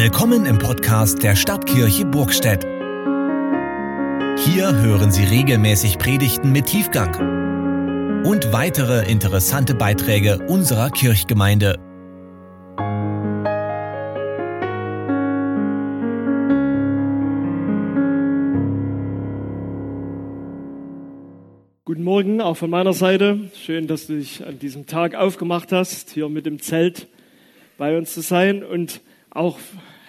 Willkommen im Podcast der Stadtkirche Burgstedt. Hier hören Sie regelmäßig Predigten mit Tiefgang und weitere interessante Beiträge unserer Kirchgemeinde. Guten Morgen, auch von meiner Seite. Schön, dass du dich an diesem Tag aufgemacht hast, hier mit dem Zelt bei uns zu sein. Und auch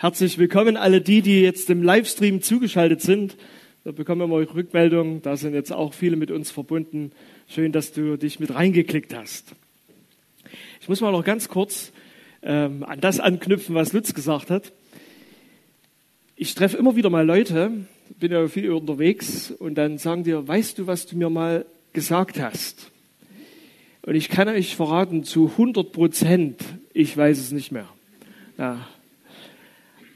herzlich willkommen alle die, die jetzt im Livestream zugeschaltet sind. Da bekommen wir mal Rückmeldungen. Da sind jetzt auch viele mit uns verbunden. Schön, dass du dich mit reingeklickt hast. Ich muss mal noch ganz kurz ähm, an das anknüpfen, was Lutz gesagt hat. Ich treffe immer wieder mal Leute, bin ja viel unterwegs und dann sagen die, weißt du, was du mir mal gesagt hast? Und ich kann euch verraten, zu 100 Prozent, ich weiß es nicht mehr. Ja.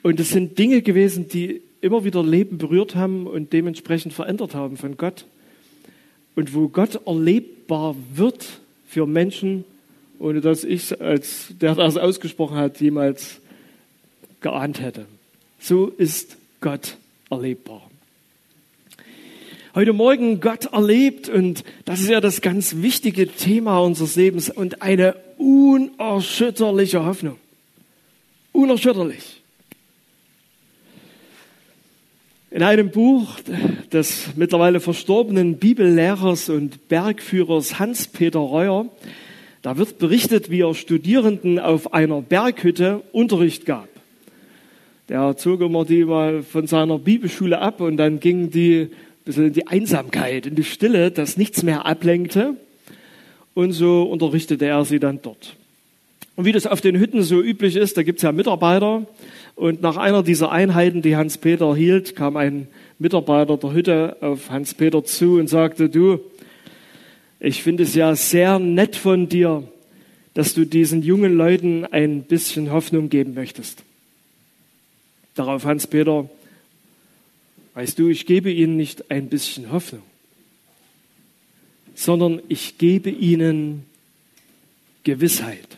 Und es sind Dinge gewesen, die immer wieder Leben berührt haben und dementsprechend verändert haben von Gott. Und wo Gott erlebbar wird für Menschen, ohne dass ich als der das ausgesprochen hat, jemals geahnt hätte. So ist Gott erlebbar. Heute Morgen Gott erlebt und das ist ja das ganz wichtige Thema unseres Lebens und eine unerschütterliche Hoffnung. Unerschütterlich. In einem Buch des mittlerweile verstorbenen Bibellehrers und Bergführers Hans-Peter Reuer, da wird berichtet, wie er Studierenden auf einer Berghütte Unterricht gab. Der zog immer die mal von seiner Bibelschule ab und dann gingen die ein bisschen in die Einsamkeit, in die Stille, dass nichts mehr ablenkte. Und so unterrichtete er sie dann dort. Und wie das auf den Hütten so üblich ist, da gibt es ja Mitarbeiter. Und nach einer dieser Einheiten, die Hans-Peter hielt, kam ein Mitarbeiter der Hütte auf Hans-Peter zu und sagte, du, ich finde es ja sehr nett von dir, dass du diesen jungen Leuten ein bisschen Hoffnung geben möchtest. Darauf Hans-Peter, weißt du, ich gebe ihnen nicht ein bisschen Hoffnung, sondern ich gebe ihnen Gewissheit.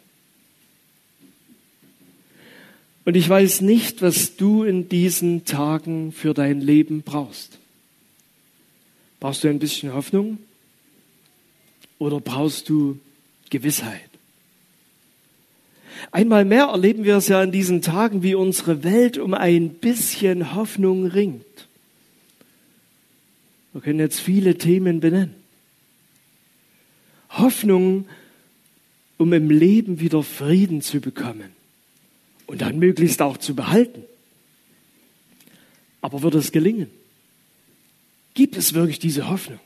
Und ich weiß nicht, was du in diesen Tagen für dein Leben brauchst. Brauchst du ein bisschen Hoffnung oder brauchst du Gewissheit? Einmal mehr erleben wir es ja in diesen Tagen, wie unsere Welt um ein bisschen Hoffnung ringt. Wir können jetzt viele Themen benennen. Hoffnung, um im Leben wieder Frieden zu bekommen und dann möglichst auch zu behalten. Aber wird es gelingen? Gibt es wirklich diese Hoffnung?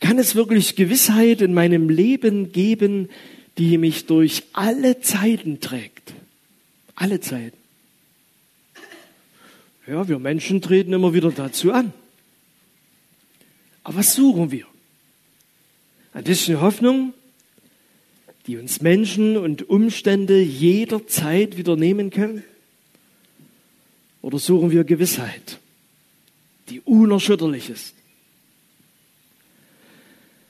Kann es wirklich Gewissheit in meinem Leben geben, die mich durch alle Zeiten trägt? Alle Zeiten. Ja, wir Menschen treten immer wieder dazu an. Aber was suchen wir? Ein bisschen Hoffnung, die uns Menschen und Umstände jederzeit wieder nehmen können? Oder suchen wir Gewissheit, die unerschütterlich ist?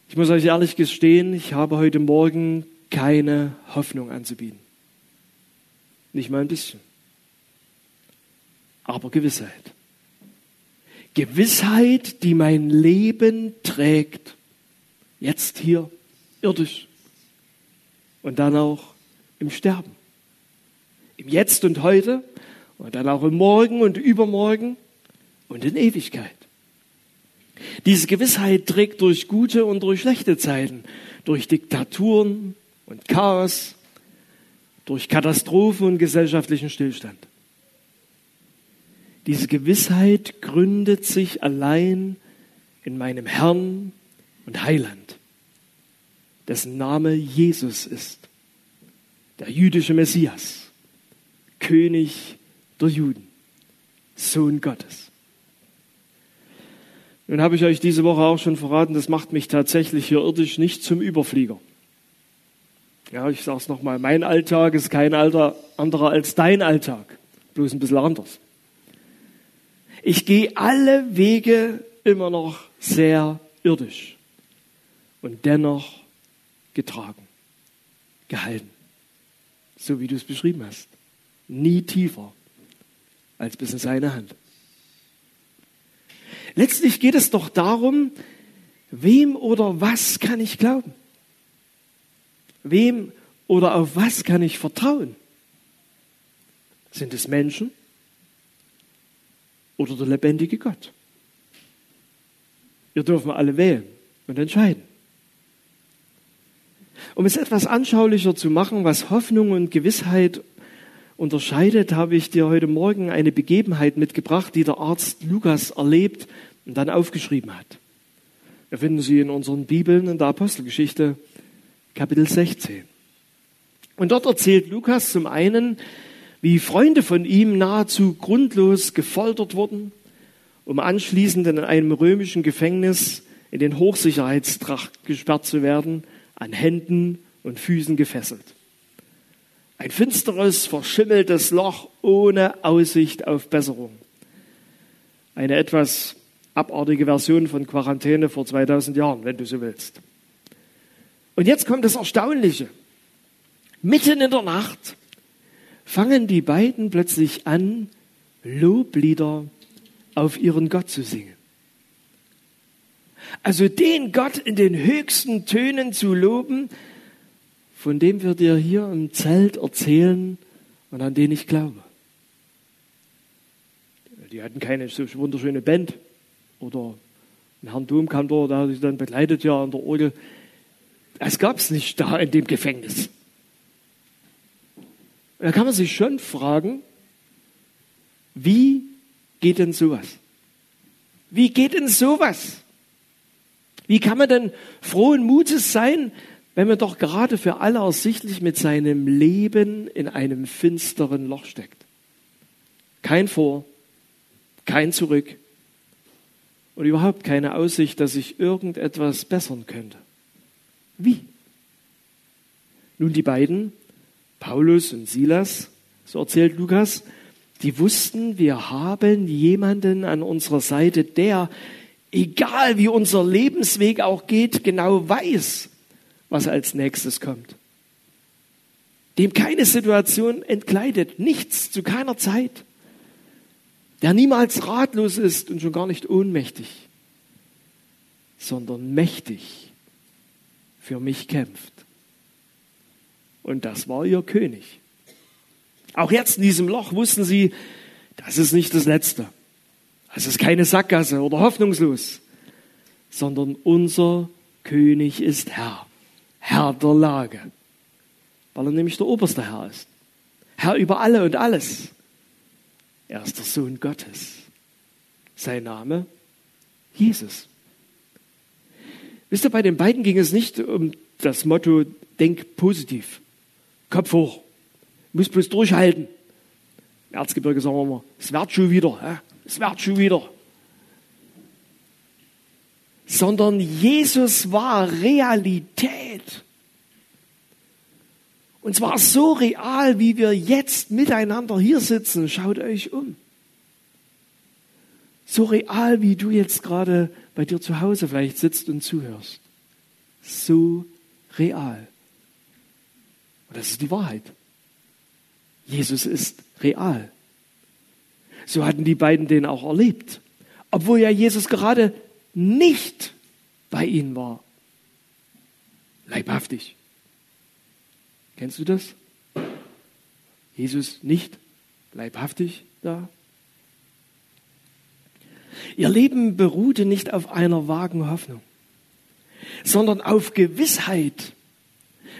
Ich muss euch ehrlich gestehen, ich habe heute Morgen keine Hoffnung anzubieten. Nicht mal ein bisschen. Aber Gewissheit. Gewissheit, die mein Leben trägt. Jetzt hier, irdisch und dann auch im Sterben. Im Jetzt und heute und dann auch im Morgen und Übermorgen und in Ewigkeit. Diese Gewissheit trägt durch gute und durch schlechte Zeiten, durch Diktaturen und Chaos, durch Katastrophen und gesellschaftlichen Stillstand. Diese Gewissheit gründet sich allein in meinem Herrn und Heiland dessen Name Jesus ist, der jüdische Messias, König der Juden, Sohn Gottes. Nun habe ich euch diese Woche auch schon verraten, das macht mich tatsächlich hier irdisch nicht zum Überflieger. Ja, ich sage es nochmal, mein Alltag ist kein Alter anderer als dein Alltag, bloß ein bisschen anders. Ich gehe alle Wege immer noch sehr irdisch und dennoch getragen, gehalten, so wie du es beschrieben hast. nie tiefer als bis in seine Hand. Letztlich geht es doch darum, wem oder was kann ich glauben? Wem oder auf was kann ich vertrauen? Sind es Menschen oder der lebendige Gott? Wir dürfen alle wählen und entscheiden. Um es etwas anschaulicher zu machen, was Hoffnung und Gewissheit unterscheidet, habe ich dir heute Morgen eine Begebenheit mitgebracht, die der Arzt Lukas erlebt und dann aufgeschrieben hat. Wir finden sie in unseren Bibeln in der Apostelgeschichte Kapitel 16. Und dort erzählt Lukas zum einen, wie Freunde von ihm nahezu grundlos gefoltert wurden, um anschließend in einem römischen Gefängnis in den Hochsicherheitstracht gesperrt zu werden, an Händen und Füßen gefesselt. Ein finsteres, verschimmeltes Loch ohne Aussicht auf Besserung. Eine etwas abartige Version von Quarantäne vor 2000 Jahren, wenn du so willst. Und jetzt kommt das Erstaunliche. Mitten in der Nacht fangen die beiden plötzlich an, Loblieder auf ihren Gott zu singen. Also den Gott in den höchsten Tönen zu loben, von dem wir dir hier im Zelt erzählen und an den ich glaube. Die hatten keine so wunderschöne Band oder ein Herrn Domkantor, der hat sich dann begleitet ja an der Orgel. Das gab es nicht da in dem Gefängnis. Da kann man sich schon fragen, wie geht denn sowas? Wie geht denn sowas? Wie kann man denn frohen Mutes sein, wenn man doch gerade für alle ersichtlich mit seinem Leben in einem finsteren Loch steckt? Kein Vor, kein Zurück und überhaupt keine Aussicht, dass sich irgendetwas bessern könnte. Wie? Nun, die beiden, Paulus und Silas, so erzählt Lukas, die wussten, wir haben jemanden an unserer Seite, der egal wie unser Lebensweg auch geht, genau weiß, was als nächstes kommt. Dem keine Situation entkleidet, nichts zu keiner Zeit. Der niemals ratlos ist und schon gar nicht ohnmächtig, sondern mächtig für mich kämpft. Und das war ihr König. Auch jetzt in diesem Loch wussten sie, das ist nicht das Letzte. Es ist keine Sackgasse oder hoffnungslos, sondern unser König ist Herr, Herr der Lage, weil er nämlich der oberste Herr ist. Herr über alle und alles. Er ist der Sohn Gottes. Sein Name Jesus. Wisst ihr, bei den beiden ging es nicht um das Motto, denk positiv, Kopf hoch, muss bloß durchhalten. Erzgebirge sagen wir mal, es wird schon wieder es wird schon wieder. Sondern Jesus war Realität. Und zwar so real, wie wir jetzt miteinander hier sitzen. Schaut euch um. So real, wie du jetzt gerade bei dir zu Hause vielleicht sitzt und zuhörst. So real. Und das ist die Wahrheit. Jesus ist real. So hatten die beiden den auch erlebt. Obwohl ja Jesus gerade nicht bei ihnen war. Leibhaftig. Kennst du das? Jesus nicht leibhaftig da? Ihr Leben beruhte nicht auf einer vagen Hoffnung, sondern auf Gewissheit,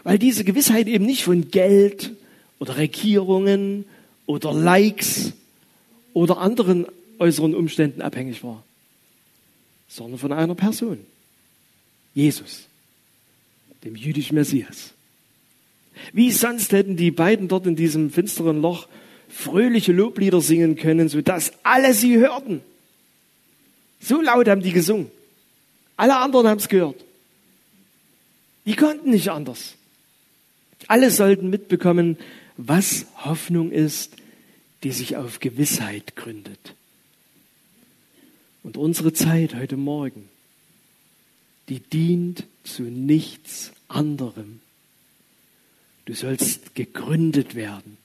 weil diese Gewissheit eben nicht von Geld oder Regierungen oder Likes oder anderen äußeren Umständen abhängig war, sondern von einer Person, Jesus, dem jüdischen Messias. Wie sonst hätten die beiden dort in diesem finsteren Loch fröhliche Loblieder singen können, sodass alle sie hörten. So laut haben die gesungen. Alle anderen haben es gehört. Die konnten nicht anders. Alle sollten mitbekommen, was Hoffnung ist, die sich auf Gewissheit gründet. Und unsere Zeit heute Morgen, die dient zu nichts anderem. Du sollst gegründet werden.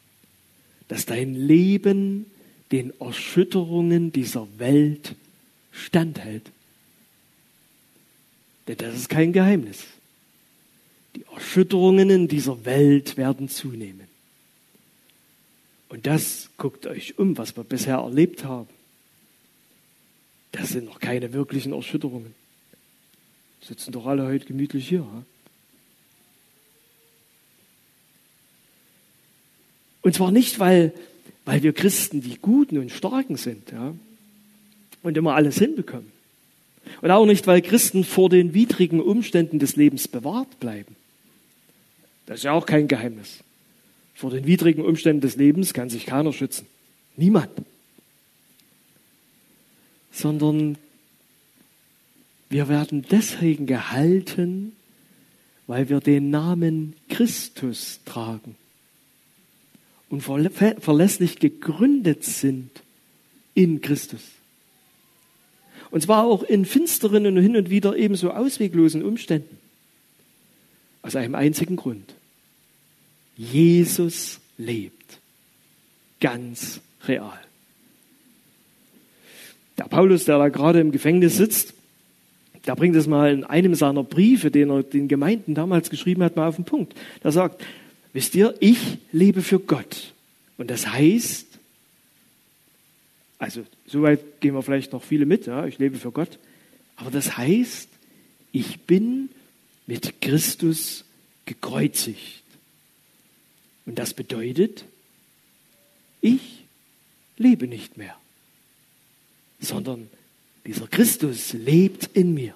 dass dein Leben den Erschütterungen dieser Welt standhält. Denn das ist kein Geheimnis. Die Erschütterungen in dieser Welt werden zunehmen. Und das guckt euch um, was wir bisher erlebt haben. Das sind noch keine wirklichen Erschütterungen. Sitzen doch alle heute gemütlich hier. Ha? Und zwar nicht, weil, weil wir Christen die Guten und Starken sind ja, und immer alles hinbekommen. Und auch nicht, weil Christen vor den widrigen Umständen des Lebens bewahrt bleiben. Das ist ja auch kein Geheimnis. Vor den widrigen Umständen des Lebens kann sich keiner schützen. Niemand. Sondern wir werden deswegen gehalten, weil wir den Namen Christus tragen und verlässlich gegründet sind in Christus. Und zwar auch in finsteren und hin und wieder ebenso ausweglosen Umständen. Aus einem einzigen Grund. Jesus lebt. Ganz real. Der Paulus, der da gerade im Gefängnis sitzt, der bringt es mal in einem seiner Briefe, den er den Gemeinden damals geschrieben hat, mal auf den Punkt. Er sagt, wisst ihr, ich lebe für Gott. Und das heißt, also soweit gehen wir vielleicht noch viele mit, ja, ich lebe für Gott. Aber das heißt, ich bin mit Christus gekreuzigt. Und das bedeutet, ich lebe nicht mehr, sondern dieser Christus lebt in mir.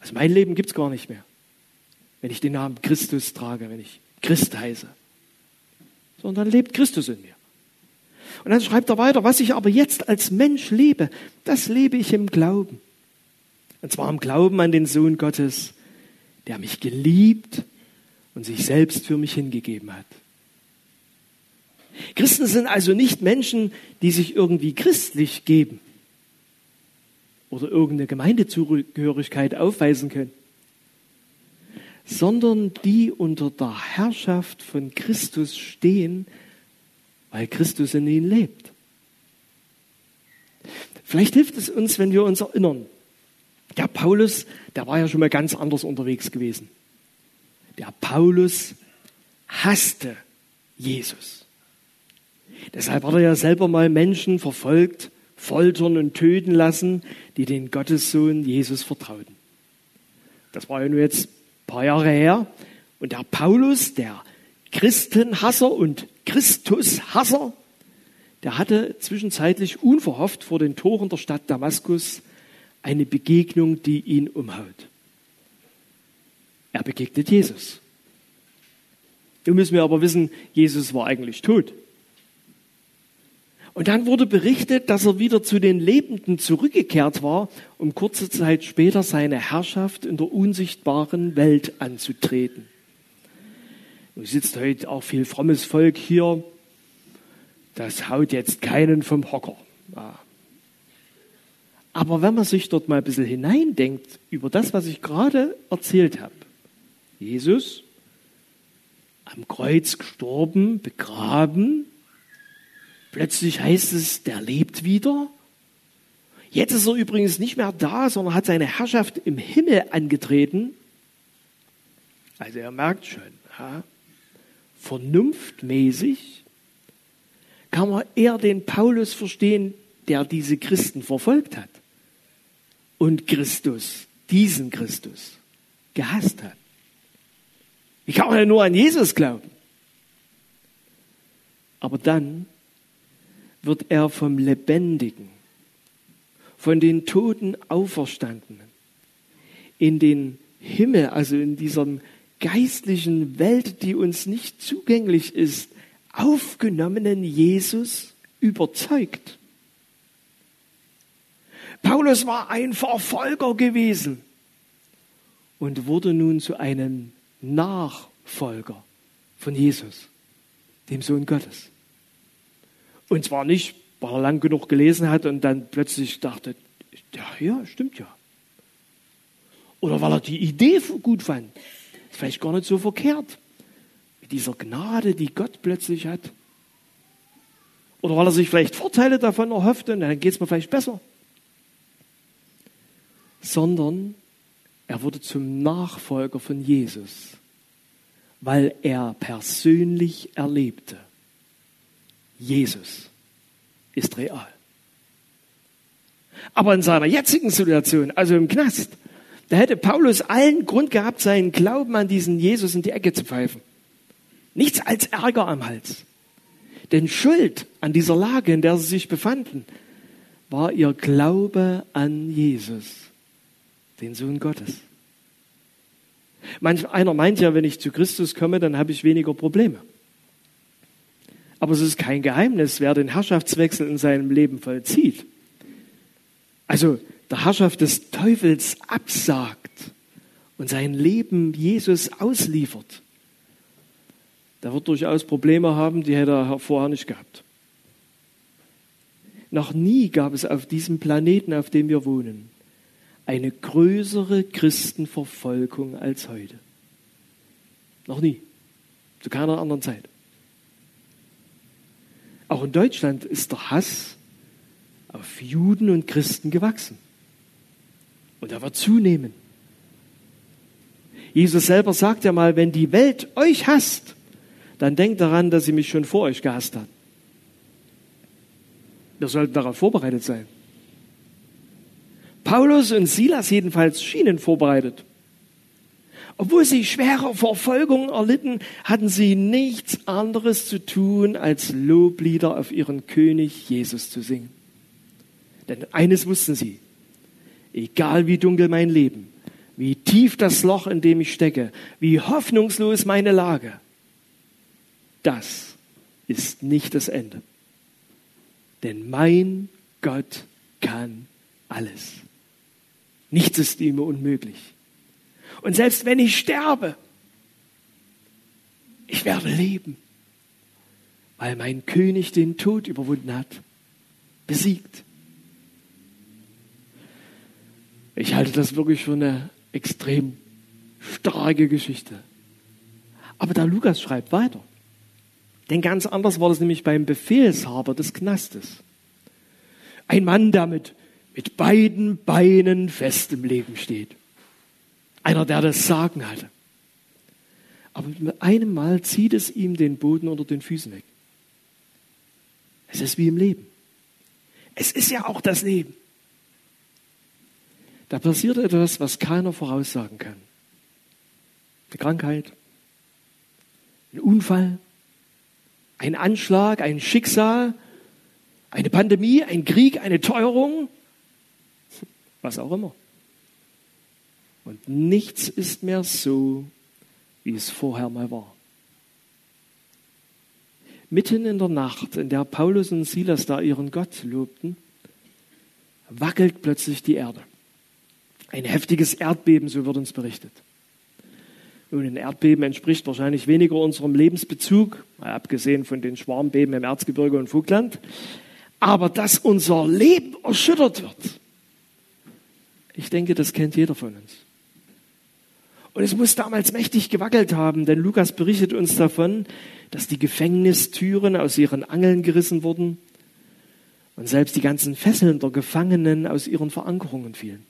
Also mein Leben gibt es gar nicht mehr, wenn ich den Namen Christus trage, wenn ich Christ heiße. Sondern lebt Christus in mir. Und dann schreibt er weiter, was ich aber jetzt als Mensch lebe, das lebe ich im Glauben. Und zwar im Glauben an den Sohn Gottes, der mich geliebt und sich selbst für mich hingegeben hat. Christen sind also nicht Menschen, die sich irgendwie christlich geben oder irgendeine Gemeindezugehörigkeit aufweisen können, sondern die unter der Herrschaft von Christus stehen weil Christus in ihnen lebt. Vielleicht hilft es uns, wenn wir uns erinnern. Der Paulus, der war ja schon mal ganz anders unterwegs gewesen. Der Paulus hasste Jesus. Deshalb hat er ja selber mal Menschen verfolgt, foltern und töten lassen, die den Gottessohn Jesus vertrauten. Das war ja nur jetzt ein paar Jahre her. Und der Paulus, der Christenhasser und Christushasser, der hatte zwischenzeitlich unverhofft vor den Toren der Stadt Damaskus eine Begegnung, die ihn umhaut. Er begegnet Jesus. Nun müssen wir aber wissen, Jesus war eigentlich tot. Und dann wurde berichtet, dass er wieder zu den Lebenden zurückgekehrt war, um kurze Zeit später seine Herrschaft in der unsichtbaren Welt anzutreten. Nun sitzt heute auch viel frommes Volk hier. Das haut jetzt keinen vom Hocker. Aber wenn man sich dort mal ein bisschen hineindenkt über das, was ich gerade erzählt habe. Jesus am Kreuz gestorben, begraben. Plötzlich heißt es, der lebt wieder. Jetzt ist er übrigens nicht mehr da, sondern hat seine Herrschaft im Himmel angetreten. Also er merkt schon, ja, vernunftmäßig kann man eher den Paulus verstehen, der diese Christen verfolgt hat und Christus, diesen Christus, gehasst hat. Ich kann ja nur an Jesus glauben. Aber dann wird er vom Lebendigen, von den Toten Auferstandenen in den Himmel, also in diesem geistlichen Welt, die uns nicht zugänglich ist, aufgenommenen Jesus überzeugt. Paulus war ein Verfolger gewesen und wurde nun zu einem Nachfolger von Jesus, dem Sohn Gottes. Und zwar nicht, weil er lang genug gelesen hat und dann plötzlich dachte, ja, ja, stimmt ja. Oder weil er die Idee gut fand vielleicht gar nicht so verkehrt. mit dieser Gnade, die Gott plötzlich hat. Oder weil er sich vielleicht Vorteile davon erhofft und dann geht es mir vielleicht besser. Sondern er wurde zum Nachfolger von Jesus, weil er persönlich erlebte, Jesus ist real. Aber in seiner jetzigen Situation, also im Knast, da hätte Paulus allen Grund gehabt, seinen Glauben an diesen Jesus in die Ecke zu pfeifen. Nichts als Ärger am Hals. Denn Schuld an dieser Lage, in der sie sich befanden, war ihr Glaube an Jesus, den Sohn Gottes. Manch einer meint ja, wenn ich zu Christus komme, dann habe ich weniger Probleme. Aber es ist kein Geheimnis, wer den Herrschaftswechsel in seinem Leben vollzieht. Also der Herrschaft des Teufels absagt und sein Leben Jesus ausliefert der wird durchaus Probleme haben, die hätte er vorher nicht gehabt. Noch nie gab es auf diesem Planeten, auf dem wir wohnen, eine größere Christenverfolgung als heute. Noch nie. Zu keiner anderen Zeit. Auch in Deutschland ist der Hass auf Juden und Christen gewachsen. Und er wird zunehmen. Jesus selber sagt ja mal, wenn die Welt euch hasst, dann denkt daran, dass sie mich schon vor euch gehasst hat. Wir sollten darauf vorbereitet sein. Paulus und Silas jedenfalls schienen vorbereitet. Obwohl sie schwere Verfolgung erlitten, hatten sie nichts anderes zu tun, als Loblieder auf ihren König Jesus zu singen. Denn eines wussten sie, egal wie dunkel mein Leben, wie tief das Loch, in dem ich stecke, wie hoffnungslos meine Lage, das ist nicht das Ende. Denn mein Gott kann alles. Nichts ist ihm unmöglich. Und selbst wenn ich sterbe, ich werde leben, weil mein König den Tod überwunden hat, besiegt. Ich halte das wirklich für eine extrem starke Geschichte. Aber der Lukas schreibt weiter. Denn ganz anders war das nämlich beim Befehlshaber des Knastes. Ein Mann, der mit, mit beiden Beinen fest im Leben steht. Einer, der das Sagen hatte. Aber mit einem Mal zieht es ihm den Boden unter den Füßen weg. Es ist wie im Leben. Es ist ja auch das Leben. Da passiert etwas, was keiner voraussagen kann. Eine Krankheit, ein Unfall, ein Anschlag, ein Schicksal, eine Pandemie, ein Krieg, eine Teuerung, was auch immer. Und nichts ist mehr so, wie es vorher mal war. Mitten in der Nacht, in der Paulus und Silas da ihren Gott lobten, wackelt plötzlich die Erde. Ein heftiges Erdbeben, so wird uns berichtet. Nun, ein Erdbeben entspricht wahrscheinlich weniger unserem Lebensbezug, mal abgesehen von den Schwarmbeben im Erzgebirge und Vogtland. Aber dass unser Leben erschüttert wird, ich denke, das kennt jeder von uns. Und es muss damals mächtig gewackelt haben, denn Lukas berichtet uns davon, dass die Gefängnistüren aus ihren Angeln gerissen wurden und selbst die ganzen Fesseln der Gefangenen aus ihren Verankerungen fielen.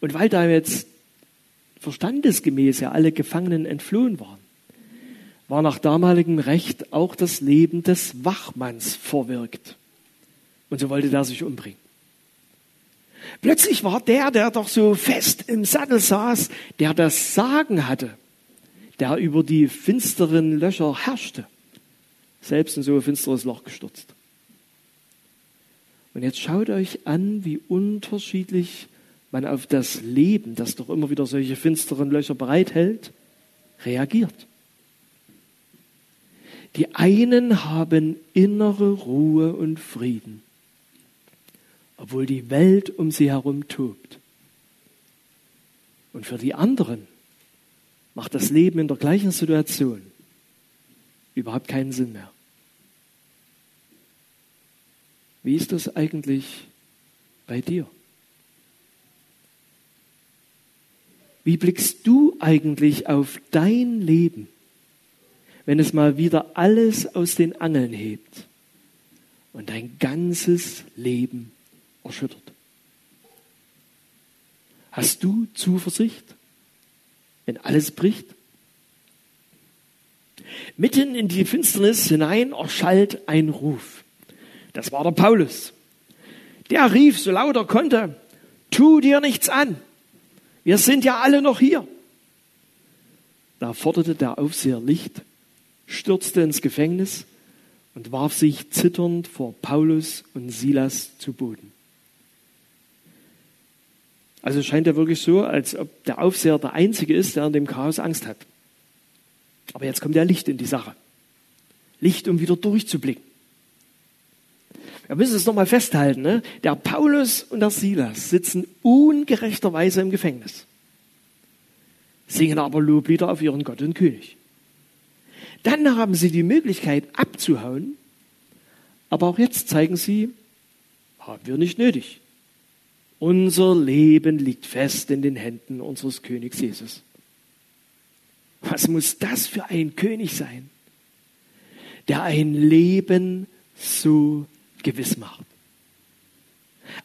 Und weil da jetzt verstandesgemäß ja alle Gefangenen entflohen waren, war nach damaligem Recht auch das Leben des Wachmanns verwirkt. Und so wollte der sich umbringen. Plötzlich war der, der doch so fest im Sattel saß, der das Sagen hatte, der über die finsteren Löcher herrschte, selbst in so ein finsteres Loch gestürzt. Und jetzt schaut euch an, wie unterschiedlich man auf das Leben, das doch immer wieder solche finsteren Löcher bereithält, reagiert. Die einen haben innere Ruhe und Frieden, obwohl die Welt um sie herum tobt. Und für die anderen macht das Leben in der gleichen Situation überhaupt keinen Sinn mehr. Wie ist das eigentlich bei dir? Wie blickst du eigentlich auf dein Leben wenn es mal wieder alles aus den Angeln hebt und dein ganzes Leben erschüttert? Hast du Zuversicht, wenn alles bricht? Mitten in die Finsternis hinein erschallt ein Ruf. Das war der Paulus. Der rief so laut er konnte, tu dir nichts an. Wir sind ja alle noch hier. Da forderte der Aufseher Licht, stürzte ins Gefängnis und warf sich zitternd vor Paulus und Silas zu Boden. Also scheint er wirklich so, als ob der Aufseher der Einzige ist, der an dem Chaos Angst hat. Aber jetzt kommt ja Licht in die Sache. Licht, um wieder durchzublicken. Wir müssen es nochmal festhalten. Ne? Der Paulus und der Silas sitzen ungerechterweise im Gefängnis, singen aber Loblieder auf ihren Gott und König. Dann haben sie die Möglichkeit abzuhauen, aber auch jetzt zeigen sie, haben wir nicht nötig. Unser Leben liegt fest in den Händen unseres Königs Jesus. Was muss das für ein König sein, der ein Leben so gewiss macht?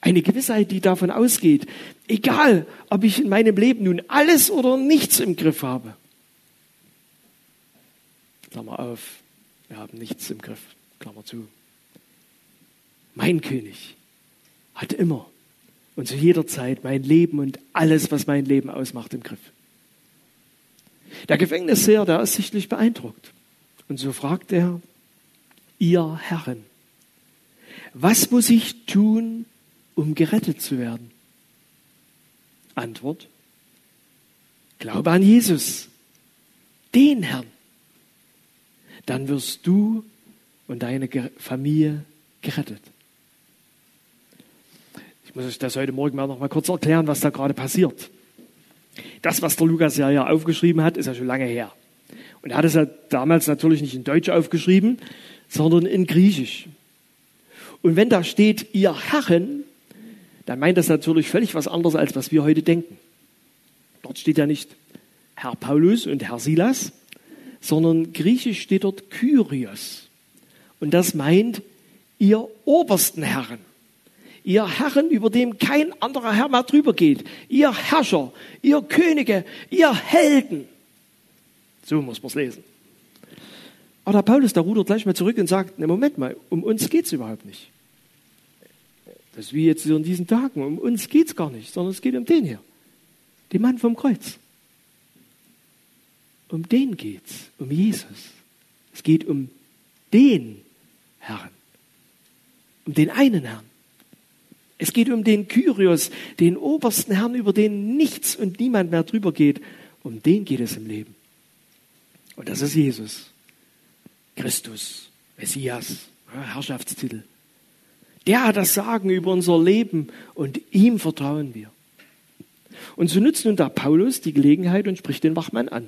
Eine Gewissheit, die davon ausgeht, egal ob ich in meinem Leben nun alles oder nichts im Griff habe. Klammer auf, wir haben nichts im Griff, Klammer zu. Mein König hat immer und zu jeder Zeit mein Leben und alles, was mein Leben ausmacht, im Griff. Der Gefängnisseher, der ist sichtlich beeindruckt. Und so fragt er, ihr Herren, was muss ich tun, um gerettet zu werden? Antwort, glaube an Jesus, den Herrn. Dann wirst du und deine Familie gerettet. Ich muss euch das heute Morgen mal noch mal kurz erklären, was da gerade passiert. Das, was der Lukas ja hier aufgeschrieben hat, ist ja schon lange her. Und er hat es ja damals natürlich nicht in Deutsch aufgeschrieben, sondern in Griechisch. Und wenn da steht, ihr Herren, dann meint das natürlich völlig was anderes, als was wir heute denken. Dort steht ja nicht Herr Paulus und Herr Silas, sondern griechisch steht dort Kyrios. Und das meint ihr obersten Herren ihr Herren, über dem kein anderer Herr mehr drüber geht, ihr Herrscher, ihr Könige, ihr Helden. So muss man es lesen. Aber der Paulus, der rudert gleich mal zurück und sagt, ne Moment mal, um uns geht es überhaupt nicht. Das ist wie jetzt in diesen Tagen, um uns geht es gar nicht, sondern es geht um den hier, den Mann vom Kreuz. Um den geht's, um Jesus. Es geht um den Herrn, um den einen Herrn. Es geht um den Kyrios, den obersten Herrn, über den nichts und niemand mehr drüber geht. Um den geht es im Leben. Und das ist Jesus. Christus, Messias, Herrschaftstitel. Der hat das Sagen über unser Leben und ihm vertrauen wir. Und so nützt nun der Paulus die Gelegenheit und spricht den Wachmann an.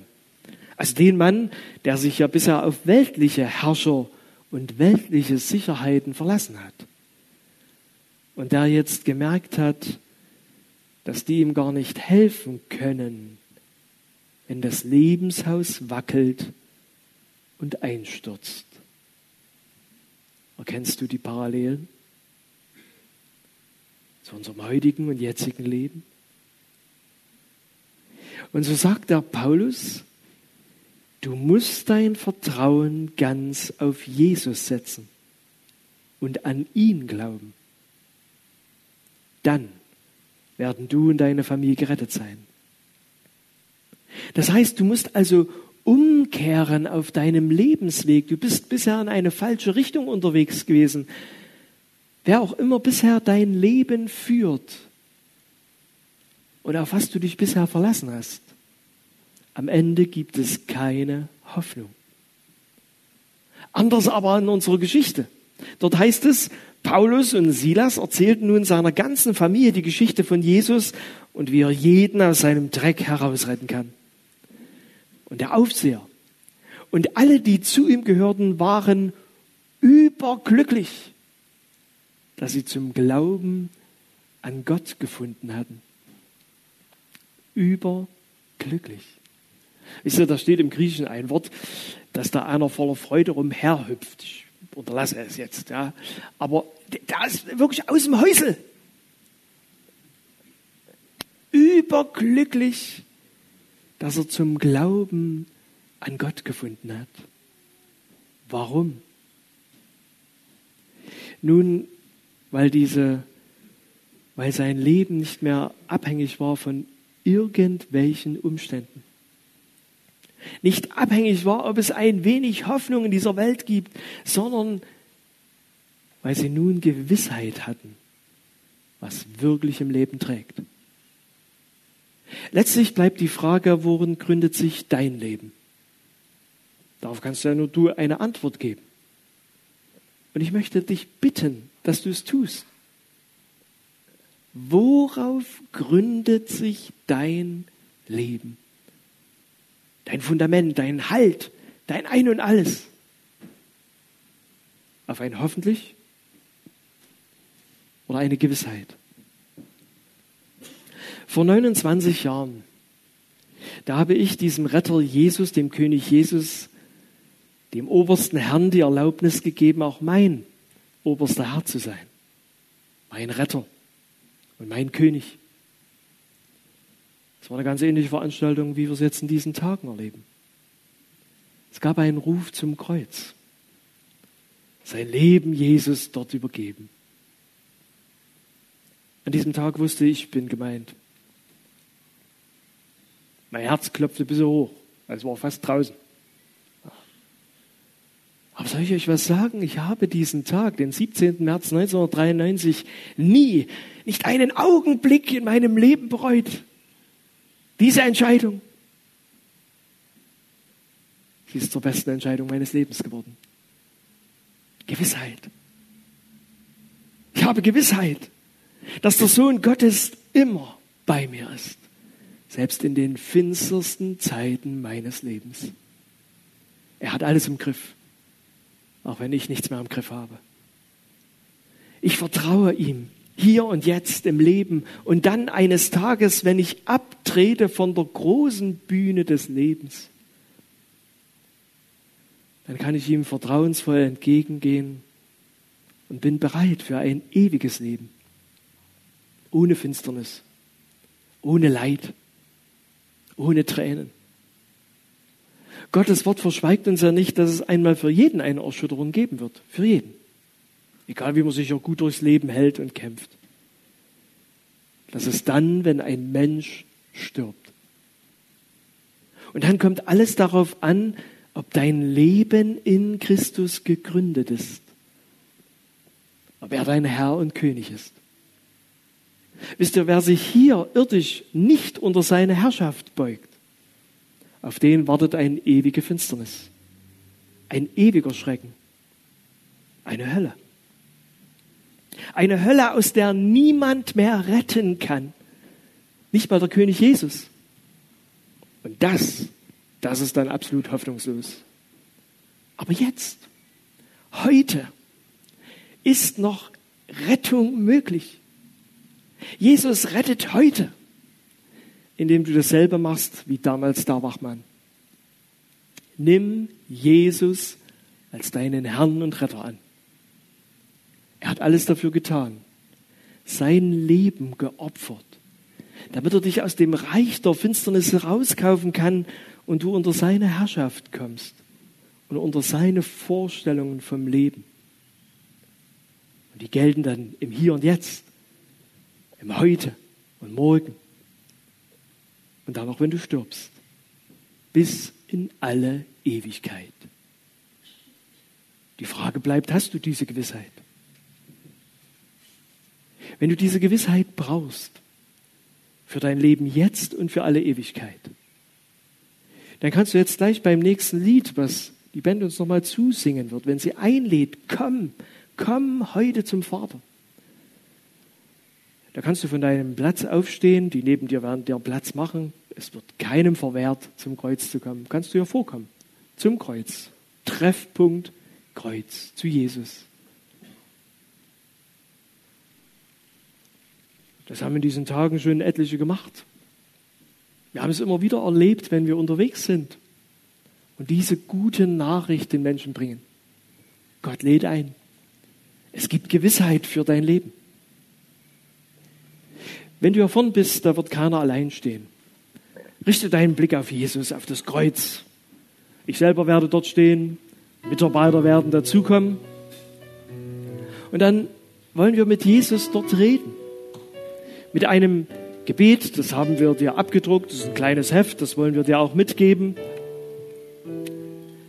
Also den Mann, der sich ja bisher auf weltliche Herrscher und weltliche Sicherheiten verlassen hat und der jetzt gemerkt hat, dass die ihm gar nicht helfen können, wenn das Lebenshaus wackelt und einstürzt. Erkennst du die Parallelen zu unserem heutigen und jetzigen Leben? Und so sagt der Paulus, du musst dein Vertrauen ganz auf Jesus setzen und an ihn glauben dann werden du und deine Familie gerettet sein. Das heißt, du musst also umkehren auf deinem Lebensweg. Du bist bisher in eine falsche Richtung unterwegs gewesen. Wer auch immer bisher dein Leben führt und auf was du dich bisher verlassen hast, am Ende gibt es keine Hoffnung. Anders aber in unserer Geschichte. Dort heißt es, Paulus und Silas erzählten nun seiner ganzen Familie die Geschichte von Jesus und wie er jeden aus seinem Dreck herausretten kann. Und der Aufseher und alle, die zu ihm gehörten, waren überglücklich, dass sie zum Glauben an Gott gefunden hatten. Überglücklich. Wisst ihr, da steht im Griechischen ein Wort, dass da einer voller Freude rumherhüpft. Ich unterlasse es jetzt, ja. Aber der ist wirklich aus dem Häusel. Überglücklich, dass er zum Glauben an Gott gefunden hat. Warum? Nun, weil diese, weil sein Leben nicht mehr abhängig war von irgendwelchen Umständen. Nicht abhängig war, ob es ein wenig Hoffnung in dieser Welt gibt, sondern weil sie nun Gewissheit hatten, was wirklich im Leben trägt. Letztlich bleibt die Frage, worin gründet sich dein Leben? Darauf kannst ja nur du eine Antwort geben. Und ich möchte dich bitten, dass du es tust. Worauf gründet sich dein Leben? Dein Fundament, dein Halt, dein Ein und alles. Auf ein hoffentlich oder eine Gewissheit. Vor 29 Jahren, da habe ich diesem Retter Jesus, dem König Jesus, dem obersten Herrn die Erlaubnis gegeben, auch mein oberster Herr zu sein. Mein Retter und mein König. Es war eine ganz ähnliche Veranstaltung, wie wir es jetzt in diesen Tagen erleben. Es gab einen Ruf zum Kreuz. Sein Leben Jesus dort übergeben. An diesem Tag wusste ich, bin gemeint. Mein Herz klopfte bis hoch. Es war fast draußen. Aber soll ich euch was sagen? Ich habe diesen Tag, den 17. März 1993, nie, nicht einen Augenblick in meinem Leben bereut. Diese Entscheidung. Sie ist zur besten Entscheidung meines Lebens geworden. Gewissheit. Ich habe Gewissheit, dass der Sohn Gottes immer bei mir ist, selbst in den finstersten Zeiten meines Lebens. Er hat alles im Griff auch wenn ich nichts mehr im Griff habe. Ich vertraue ihm hier und jetzt im Leben und dann eines Tages, wenn ich abtrete von der großen Bühne des Lebens, dann kann ich ihm vertrauensvoll entgegengehen und bin bereit für ein ewiges Leben, ohne Finsternis, ohne Leid, ohne Tränen. Gottes Wort verschweigt uns ja nicht, dass es einmal für jeden eine Erschütterung geben wird. Für jeden. Egal wie man sich auch gut durchs Leben hält und kämpft. Das ist dann, wenn ein Mensch stirbt. Und dann kommt alles darauf an, ob dein Leben in Christus gegründet ist. Ob er dein Herr und König ist. Wisst ihr, wer sich hier irdisch nicht unter seine Herrschaft beugt, auf den wartet eine ewige Finsternis, ein ewiger Schrecken, eine Hölle. Eine Hölle, aus der niemand mehr retten kann. Nicht mal der König Jesus. Und das, das ist dann absolut hoffnungslos. Aber jetzt, heute, ist noch Rettung möglich. Jesus rettet heute indem du dasselbe machst wie damals der Wachmann. Nimm Jesus als deinen Herrn und Retter an. Er hat alles dafür getan, sein Leben geopfert, damit er dich aus dem Reich der Finsternis herauskaufen kann und du unter seine Herrschaft kommst und unter seine Vorstellungen vom Leben. Und die gelten dann im Hier und Jetzt, im Heute und Morgen und dann auch wenn du stirbst, bis in alle Ewigkeit. Die Frage bleibt, hast du diese Gewissheit? Wenn du diese Gewissheit brauchst, für dein Leben jetzt und für alle Ewigkeit, dann kannst du jetzt gleich beim nächsten Lied, was die Band uns nochmal zusingen wird, wenn sie einlädt, komm, komm heute zum Vater. Da kannst du von deinem Platz aufstehen, die neben dir werden dir Platz machen. Es wird keinem verwehrt, zum Kreuz zu kommen. Kannst du ja vorkommen. Zum Kreuz. Treffpunkt Kreuz zu Jesus. Das haben in diesen Tagen schon etliche gemacht. Wir haben es immer wieder erlebt, wenn wir unterwegs sind und diese gute Nachricht den Menschen bringen. Gott lädt ein. Es gibt Gewissheit für dein Leben. Wenn du vorne bist, da wird keiner allein stehen. Richte deinen Blick auf Jesus, auf das Kreuz. Ich selber werde dort stehen, Mitarbeiter werden dazukommen. Und dann wollen wir mit Jesus dort reden. Mit einem Gebet, das haben wir dir abgedruckt, das ist ein kleines Heft, das wollen wir dir auch mitgeben.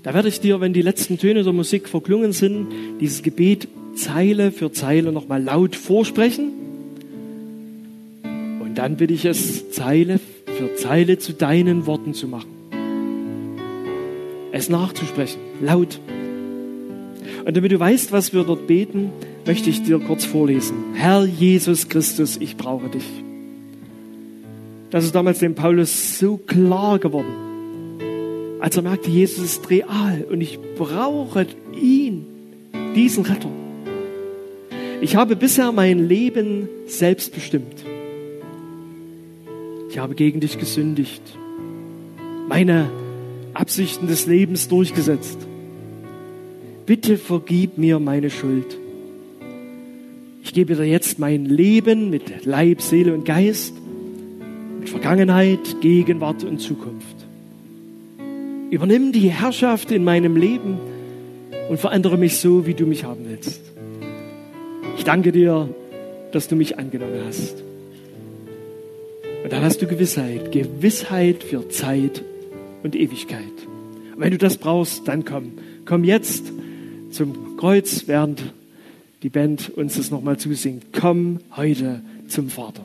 Da werde ich dir, wenn die letzten Töne der Musik verklungen sind, dieses Gebet Zeile für Zeile nochmal laut vorsprechen. Und dann bitte ich es, Zeile für Zeile zu deinen Worten zu machen. Es nachzusprechen, laut. Und damit du weißt, was wir dort beten, möchte ich dir kurz vorlesen. Herr Jesus Christus, ich brauche dich. Das ist damals dem Paulus so klar geworden, als er merkte, Jesus ist real und ich brauche ihn, diesen Retter. Ich habe bisher mein Leben selbst bestimmt. Ich habe gegen dich gesündigt, meine Absichten des Lebens durchgesetzt. Bitte vergib mir meine Schuld. Ich gebe dir jetzt mein Leben mit Leib, Seele und Geist, mit Vergangenheit, Gegenwart und Zukunft. Übernimm die Herrschaft in meinem Leben und verändere mich so, wie du mich haben willst. Ich danke dir, dass du mich angenommen hast. Und dann hast du Gewissheit, Gewissheit für Zeit und Ewigkeit. Und wenn du das brauchst, dann komm. Komm jetzt zum Kreuz, während die Band uns das nochmal zusingt. Komm heute zum Vater.